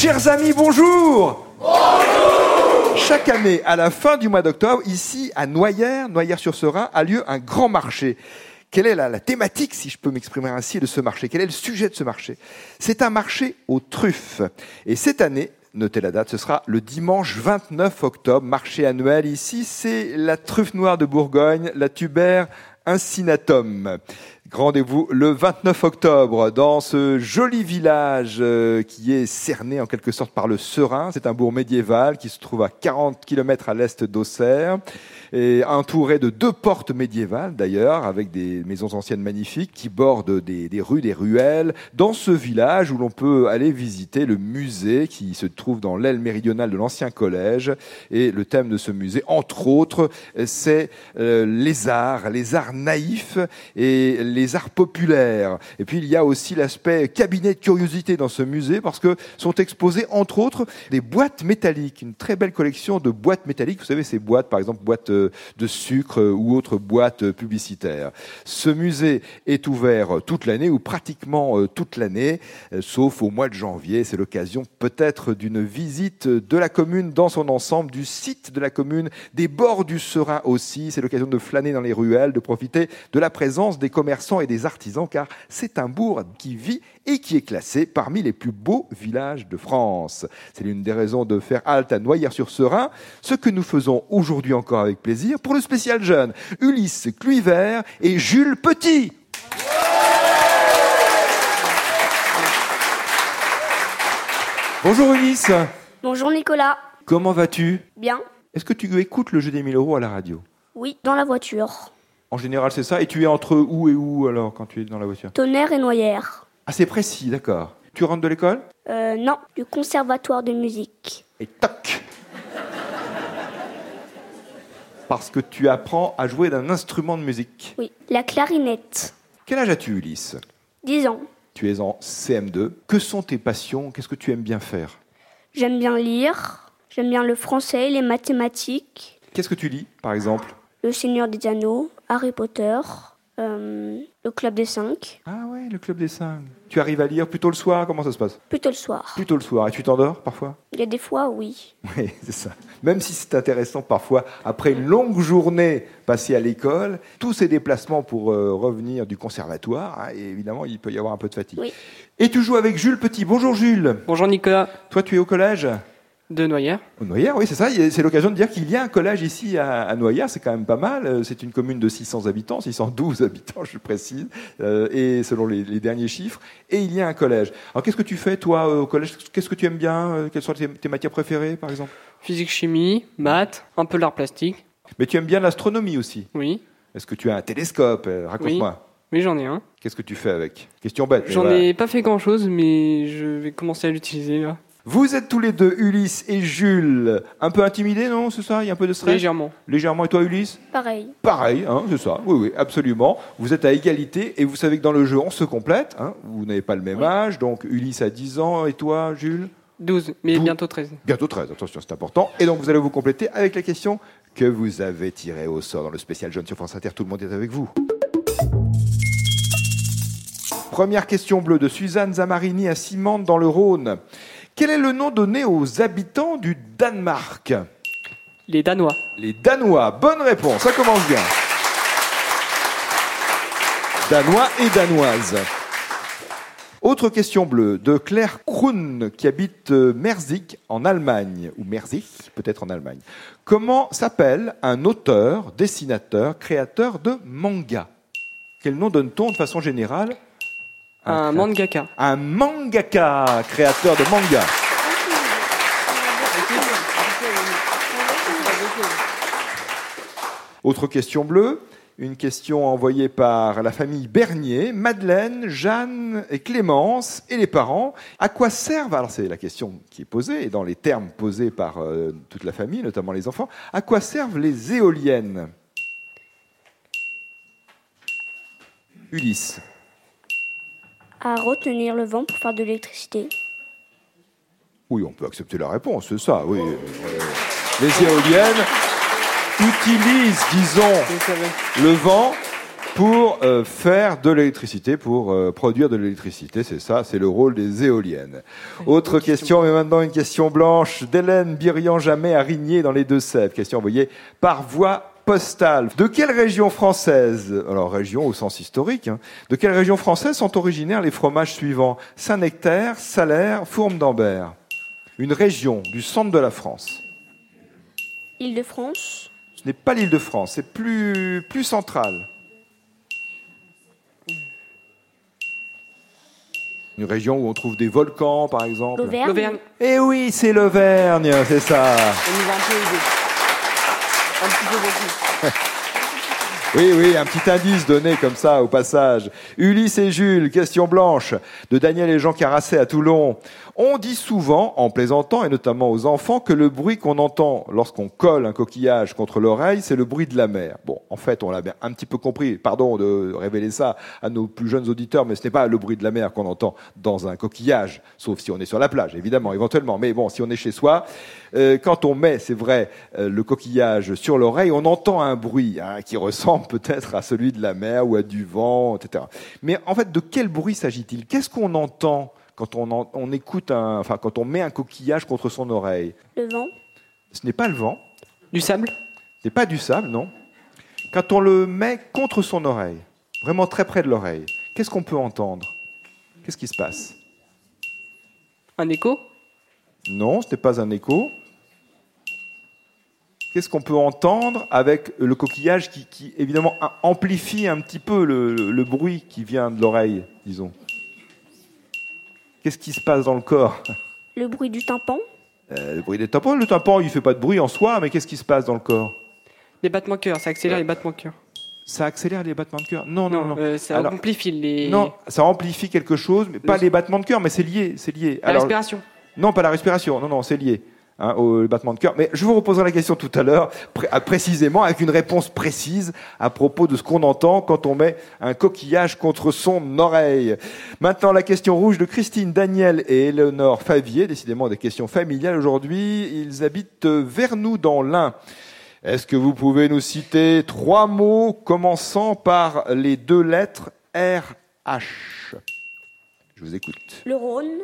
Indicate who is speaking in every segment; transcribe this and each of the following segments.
Speaker 1: Chers amis, bonjour Bonjour Chaque année, à la fin du mois d'octobre, ici à Noyères, Noyères-sur-Serein, a lieu un grand marché. Quelle est la, thématique, si je peux m'exprimer ainsi, de ce marché? Quel est le sujet de ce marché? C'est un marché aux truffes. Et cette année, notez la date, ce sera le dimanche 29 octobre, marché annuel. Ici, c'est la truffe noire de Bourgogne, la tuber incinatum. Rendez-vous le 29 octobre dans ce joli village euh, qui est cerné en quelque sorte par le Serein. C'est un bourg médiéval qui se trouve à 40 km à l'est d'Auxerre et entouré de deux portes médiévales d'ailleurs, avec des maisons anciennes magnifiques qui bordent des, rues, des ruelles, dans ce village où l'on peut aller visiter le musée qui se trouve dans l'aile méridionale de l'ancien collège. Et le thème de ce musée, entre autres, c'est euh, les arts, les arts naïfs et les arts populaires. Et puis il y a aussi l'aspect cabinet de curiosité dans ce musée parce que sont exposées entre autres des boîtes métalliques, une très belle collection de boîtes métalliques. Vous savez ces boîtes, par exemple boîtes euh, de sucre ou autres boîtes publicitaires. Ce musée est ouvert toute l'année ou pratiquement euh, toute l'année, euh, sauf au mois de janvier. C'est l'occasion peut-être d'une visite de la commune dans son ensemble, du site de la commune, des bords du Serein aussi. C'est l'occasion de flâner dans les ruelles, de profiter de la présence des commerçants et des artisans, car c'est un bourg qui vit et qui est classé parmi les plus beaux villages de France. C'est l'une des raisons de faire halte à Noyères-sur-Serein, ce que nous faisons aujourd'hui encore avec plaisir pour le spécial jeune Ulysse Cluivert et Jules Petit. Bonjour Ulysse.
Speaker 2: Bonjour Nicolas.
Speaker 1: Comment vas-tu?
Speaker 2: Bien
Speaker 1: Est-ce que tu écoutes le jeu des 1000 euros à la radio?
Speaker 2: Oui, dans la voiture.
Speaker 1: En général, c'est ça. Et tu es entre où et où alors quand tu es dans la voiture?
Speaker 2: Tonnerre et Noyères.
Speaker 1: Ah, c'est précis, d'accord. Tu rentres de l'école?
Speaker 2: Euh, non, du conservatoire de musique.
Speaker 1: Et toc Parce que tu apprends à jouer d'un instrument de musique.
Speaker 2: Oui, la clarinette.
Speaker 1: Quel âge as-tu, Ulysse?
Speaker 2: 10 ans.
Speaker 1: Tu es en CM2. Que sont tes passions? Qu'est-ce que tu aimes bien faire?
Speaker 2: J'aime bien lire. J'aime bien le français, les mathématiques,
Speaker 1: Qu'est-ce que tu lis, par exemple?
Speaker 2: Le Seigneur des Anneaux, Harry Potter, euh, le Club des Cinq.
Speaker 1: Ah ouais, le club des cinq. Tu arrives à lire plutôt le soir Comment ça se passe?
Speaker 2: Plutôt le soir.
Speaker 1: Plutôt le soir. Et tu t'endors parfois?
Speaker 2: Il y a des fois, oui.
Speaker 1: Oui, c'est ça. Même si c'est intéressant parfois, après une longue journée passée à l'école, tous ces déplacements pour euh, revenir du conservatoire, hein, et évidemment, il peut y avoir un peu de fatigue.
Speaker 2: Oui.
Speaker 1: Et tu joues avec Jules Petit. Bonjour Jules.
Speaker 3: Bonjour Nicolas
Speaker 1: Toi, tu es au collège?
Speaker 3: De Noyères.
Speaker 1: Noyères, oui, c'est ça. C'est l'occasion de dire qu'il y a un collège ici à, à Noyères. C'est quand même pas mal. Euh, C'est une commune de 600 habitants, 612 habitants, je précise, euh, et selon les, les derniers chiffres. Et il y a un collège. Alors, qu'est-ce que tu fais, toi, euh, au collège? Qu'est-ce que tu aimes bien? Quelles sont tes, tes matières préférées, par exemple?
Speaker 3: Physique, chimie, maths, un peu l'art plastique.
Speaker 1: Mais tu aimes bien l'astronomie aussi.
Speaker 3: Oui,
Speaker 1: Est-ce que tu as un télescope? Raconte-moi.
Speaker 3: oui j'en ai un.
Speaker 1: Qu'est-ce que tu fais avec? Question bête.
Speaker 3: J'en
Speaker 1: voilà.
Speaker 3: ai pas fait grand chose, mais je vais commencer à l'utiliser là.
Speaker 1: Vous êtes tous les deux, Ulysse et Jules, un peu intimidés, non C'est ça? Il y a un peu de stress?
Speaker 3: Légèrement.
Speaker 1: Légèrement. Et toi, Ulysse?
Speaker 2: Pareil.
Speaker 1: Pareil, hein, c'est ça. Oui, oui, absolument. Vous êtes à égalité et vous savez que dans le jeu, on se complète. hein. Vous n'avez pas le même
Speaker 3: Oui.
Speaker 1: âge, donc Ulysse a 10 ans et toi, Jules?
Speaker 3: 12, mais bientôt 13.
Speaker 1: Bientôt 13, attention, c'est important. Et donc, vous allez vous compléter avec la question que vous avez tirée au sort dans le spécial Jeune sur France Inter. Tout le monde est avec vous. Première question bleue de Suzanne Zamarini à Simande dans le Rhône. Quel est le nom donné aux habitants du Danemark
Speaker 3: Les Danois.
Speaker 1: Les Danois. Bonne réponse, ça commence bien. Danois et Danoises. Autre question bleue de Claire Kroon qui habite euh, Merzig en Allemagne, ou Merzig peut-être en Allemagne. Comment s'appelle un auteur, dessinateur, créateur de manga? Quel nom donne-t-on de façon générale
Speaker 3: Un mangaka.
Speaker 1: Un mangaka, créateur de manga. Autre question bleue, une question envoyée par la famille Bernier, Madeleine, Jeanne et Clémence et les parents. À quoi servent, alors c'est la question qui est posée, et dans les termes posés par euh, toute la famille, notamment les enfants, à quoi servent les éoliennes? Ulysse.
Speaker 2: À retenir le vent pour faire de l'électricité.
Speaker 1: Oui, on peut accepter la réponse, c'est ça, oui. Euh, Les éoliennes utilisent, disons, le vent pour euh, faire de l'électricité, pour euh, produire de l'électricité. C'est ça, c'est le rôle des éoliennes. Autre question, mais maintenant une question blanche d'Hélène Birian-Jamais à Rigné dans les Deux-Sèvres. Question envoyée par voie postale. De quelle région française, alors région au sens historique, hein, de quelle région française sont originaires les fromages suivants? Saint-Nectaire, Salaire, Fourme d'Ambert Une région du centre de la France.
Speaker 2: Île-de-France.
Speaker 1: Ce n'est pas l'île de France, c'est plus, plus central. Une région où on trouve des volcans, par exemple.
Speaker 2: L'Auvergne.
Speaker 1: Eh oui, c'est l'Auvergne, c'est ça.
Speaker 3: On un peu. Un petit peu beaucoup.
Speaker 1: Oui, oui, un petit indice donné comme ça au passage. Ulysse et Jules, question blanche, de Daniel et Jean Carassé à Toulon. On dit souvent, en plaisantant, et notamment aux enfants, que le bruit qu'on entend lorsqu'on colle un coquillage contre l'oreille, c'est le bruit de la mer. Bon, en fait, on l'a bien un petit peu compris. Pardon de révéler ça à nos plus jeunes auditeurs, mais ce n'est pas le bruit de la mer qu'on entend dans un coquillage, sauf si on est sur la plage, évidemment, éventuellement. Mais bon, si on est chez soi, euh, quand on met, c'est vrai, euh, le coquillage sur l'oreille, on entend un bruit hein, qui ressemble peut-être à celui de la mer ou à du vent, etc. Mais en fait, de quel bruit s'agit-il? Qu'est-ce qu'on entend quand on, en- on écoute un, enfin, quand on met un coquillage contre son oreille?
Speaker 2: Le vent.
Speaker 1: Ce n'est pas le vent,
Speaker 3: Du sable?
Speaker 1: Ce n'est pas du sable, non. Quand on le met contre son oreille, vraiment très près de l'oreille, qu'est-ce qu'on peut entendre? Qu'est-ce qui se passe?
Speaker 3: Un écho?
Speaker 1: Non, ce n'est pas un écho. Qu'est-ce qu'on peut entendre avec le coquillage qui, qui, évidemment, amplifie un petit peu le, le- le bruit qui vient de l'oreille, disons? Qu'est-ce qui se passe dans le corps?
Speaker 2: Le bruit du tympan.
Speaker 1: Euh, Le bruit des tympans. Le tympan, il ne fait pas de bruit en soi, mais qu'est-ce qui se passe dans le corps?
Speaker 3: Les battements de cœur, ça accélère les battements de cœur.
Speaker 1: Ça accélère les battements de cœur? Non, non, non.
Speaker 3: euh, ça
Speaker 1: Alors-
Speaker 3: amplifie les...
Speaker 1: Non, ça amplifie quelque chose, mais pas
Speaker 3: Le-
Speaker 1: les battements de cœur, mais c'est lié, c'est lié.
Speaker 3: la respiration.
Speaker 1: Non, pas la respiration, non, non, c'est lié hein, au battement de cœur. Mais je vous reposerai la question tout à l'heure, ah, précisément avec une réponse précise à propos de ce qu'on entend quand on met un coquillage contre son oreille. Maintenant, la question rouge de Christine Daniel et Éléonore Favier, décidément des questions familiales aujourd'hui. Ils habitent euh, Vernoux dans l'Ain. Est-ce que vous pouvez nous citer trois mots commençant par les deux lettres RH Je vous écoute.
Speaker 2: Le Rhône.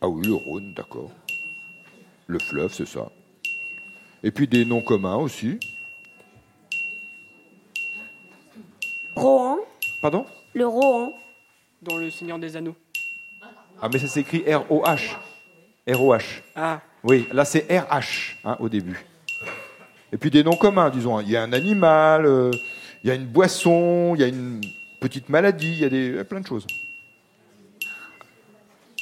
Speaker 1: Ah oui, le Rhône, d'accord. Le fleuve, c'est ça. Et puis des noms communs aussi.
Speaker 2: Rohan.
Speaker 1: Pardon?
Speaker 2: Le Rohan.
Speaker 3: Dans le Seigneur des Anneaux.
Speaker 1: Ah, mais ça s'écrit R-O-H. R-O-H.
Speaker 3: Ah,
Speaker 1: Oui, là c'est RH hein, au début. Et puis des noms communs, disons. Il y a un animal, euh, il y a une boisson, il y a une petite maladie, il y a des, il y a plein de choses.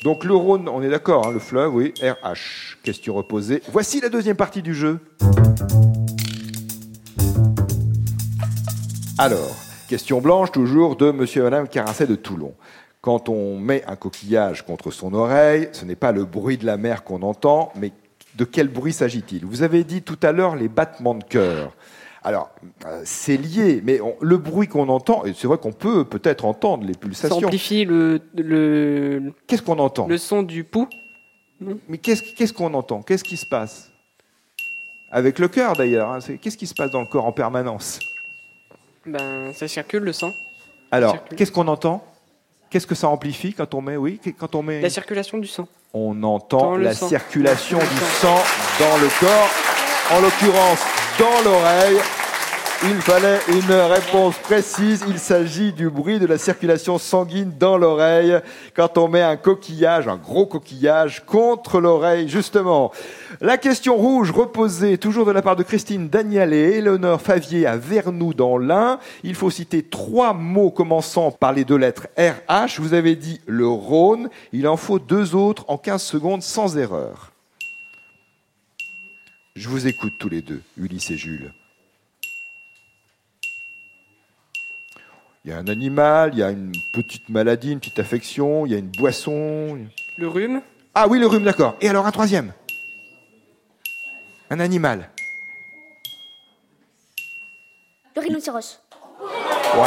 Speaker 1: Donc le Rhône, on est d'accord, hein, le fleuve, oui, RH. Question reposée. Voici la deuxième partie du jeu. Alors, question blanche toujours de monsieur et madame Carancet de Toulon. Quand on met un coquillage contre son oreille, ce n'est pas le bruit de la mer qu'on entend, mais de quel bruit s'agit-il? Vous avez dit tout à l'heure les battements de cœur. Alors, euh, c'est lié, mais on- le bruit qu'on entend, et c'est vrai qu'on peut peut-être entendre les
Speaker 3: ça
Speaker 1: pulsations.
Speaker 3: amplifie le, le,
Speaker 1: Qu'est-ce qu'on entend
Speaker 3: le son du pouls.
Speaker 1: Mais qu'est-ce qu'est-ce qu'on entend? Qu'est-ce qui se passe? Avec le cœur d'ailleurs. hein, Qu'est-ce qui se passe dans le corps en permanence?
Speaker 3: Ben, ça circule le sang.
Speaker 1: Alors, qu'est-ce qu'on entend? Qu'est-ce que ça amplifie quand on met Oui, quand on met.
Speaker 3: La circulation du sang.
Speaker 1: On entend la
Speaker 3: sang.
Speaker 1: circulation du
Speaker 3: sang.
Speaker 1: sang dans le corps, en l'occurrence dans l'oreille. Il fallait une réponse précise. Il s'agit du bruit de la circulation sanguine dans l'oreille quand on met un coquillage, un gros coquillage, contre l'oreille, justement. La question rouge reposée toujours de la part de Christine Daniel et Éléonore Favier à Vernoux dans l'Ain. Il faut citer trois mots commençant par les deux lettres RH. Vous avez dit le Rhône. Il en faut deux autres en 15 secondes sans erreur. Je vous écoute tous les deux, Ulysse et Jules. Il y a un animal, il y a une petite maladie, une petite affection, il y a une boisson.
Speaker 3: Le rhume.
Speaker 1: Ah oui, le rhume, d'accord. Et alors un troisième Un animal.
Speaker 2: Le rhinocéros.
Speaker 1: Ouais.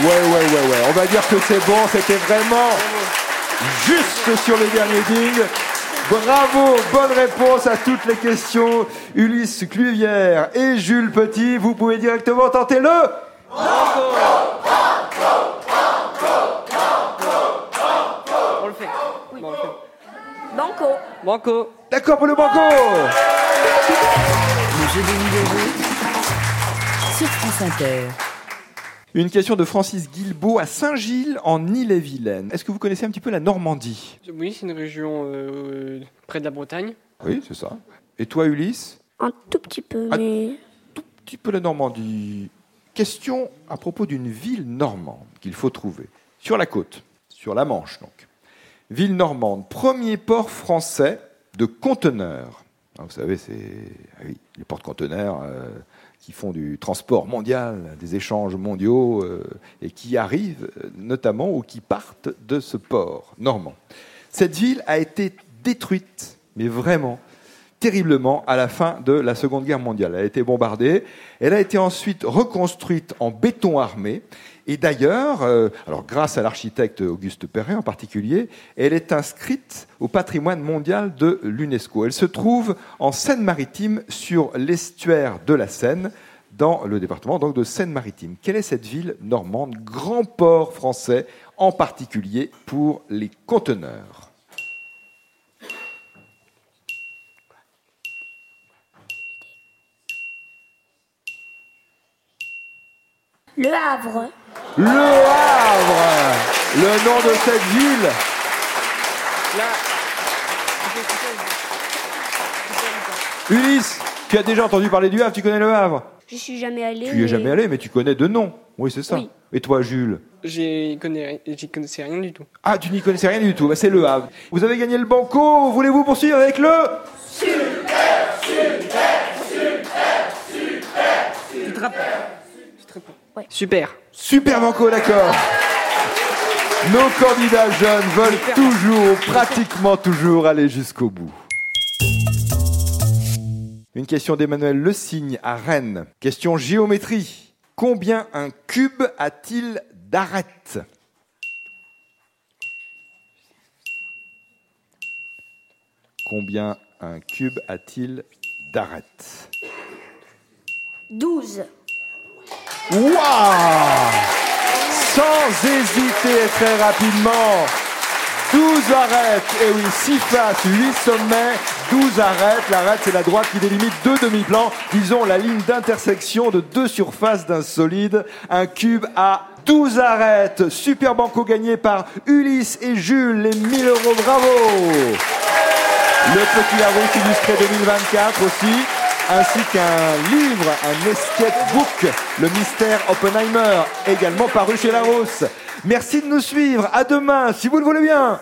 Speaker 1: Ouais, ouais, ouais, ouais. On va dire que c'est bon, c'était vraiment juste sur le dernier ding. Bravo, bonne réponse à toutes les questions. Ulysse Cluvière et Jules Petit, vous pouvez directement tenter le
Speaker 3: On le fait. Bon, on le fait.
Speaker 2: Banco.
Speaker 3: Banco.
Speaker 1: D'accord pour le banco
Speaker 4: Le jeu des numéros sur France Inter.
Speaker 1: Une question de Francis Guilbeault à Saint-Gilles en Ille-et-Vilaine. Est-ce que vous connaissez un petit peu la Normandie?
Speaker 3: Oui, c'est une région euh, près de la Bretagne.
Speaker 1: Oui, c'est ça. Et toi, Ulysse?
Speaker 2: Un tout petit peu, mais
Speaker 1: Un petit peu la Normandie. Question à propos d'une ville normande qu'il faut trouver. Sur la côte, sur la Manche donc. Ville normande, premier port français de conteneurs. Ah, Vous savez, c'est ah oui, les porte-conteneurs euh, qui font du transport mondial, des échanges mondiaux, euh, et qui arrivent euh, notamment ou qui partent de ce port normand. Cette ville a été détruite, mais vraiment terriblement à la fin de la Seconde Guerre mondiale. Elle a été bombardée. Elle a été ensuite reconstruite en béton armé. Et d'ailleurs, euh, alors grâce à l'architecte Auguste Perret en particulier, elle est inscrite au patrimoine mondial de l'UNESCO. Elle se trouve en Seine-Maritime sur l'estuaire de la Seine, dans le département donc de Seine-Maritime. Quelle est cette ville normande, grand port français, en particulier pour les conteneurs?
Speaker 2: Le Havre.
Speaker 1: Le Havre Le nom de cette ville
Speaker 3: Là.
Speaker 1: Ulysse, tu as déjà entendu parler du Havre, tu connais le Havre?
Speaker 2: Je suis jamais allé.
Speaker 1: Tu y es
Speaker 2: mais-
Speaker 1: jamais allé, mais tu connais de nom. Oui, c'est ça.
Speaker 2: Oui.
Speaker 1: Et toi, Jules?
Speaker 3: J'y connais, j'y connaissais rien du tout.
Speaker 1: Ah, tu n'y connaissais rien du tout. Bah, c'est le Havre. Vous avez gagné le banco. Voulez-vous poursuivre avec le
Speaker 3: Tu te rappelles Tu
Speaker 2: Ouais.
Speaker 3: Super.
Speaker 1: Super banco, d'accord. Nos candidats jeunes veulent toujours, pratiquement toujours, aller jusqu'au bout. Une question d'Emmanuel Le Signe à Rennes. Question géométrie. Combien un cube a-t-il d'arêtes? Combien un cube a-t-il d'arêtes?
Speaker 2: 12.
Speaker 1: Waouh Sans hésiter très rapidement. 12 arêtes. Et oui, 6 faces, 8 sommets, 12 arêtes. L'arête, c'est la droite qui délimite deux demi-plans. Disons la ligne d'intersection de deux surfaces d'un solide. Un cube à 12 arêtes. Super banco gagné par Ulysse et Jules. Les 1000 euros, bravo le Petit Larousse illustré 2024 aussi, ainsi qu'un livre, un escape book, Le mystère Oppenheimer, également paru chez Larousse. Merci de nous suivre. À demain, si vous le voulez bien.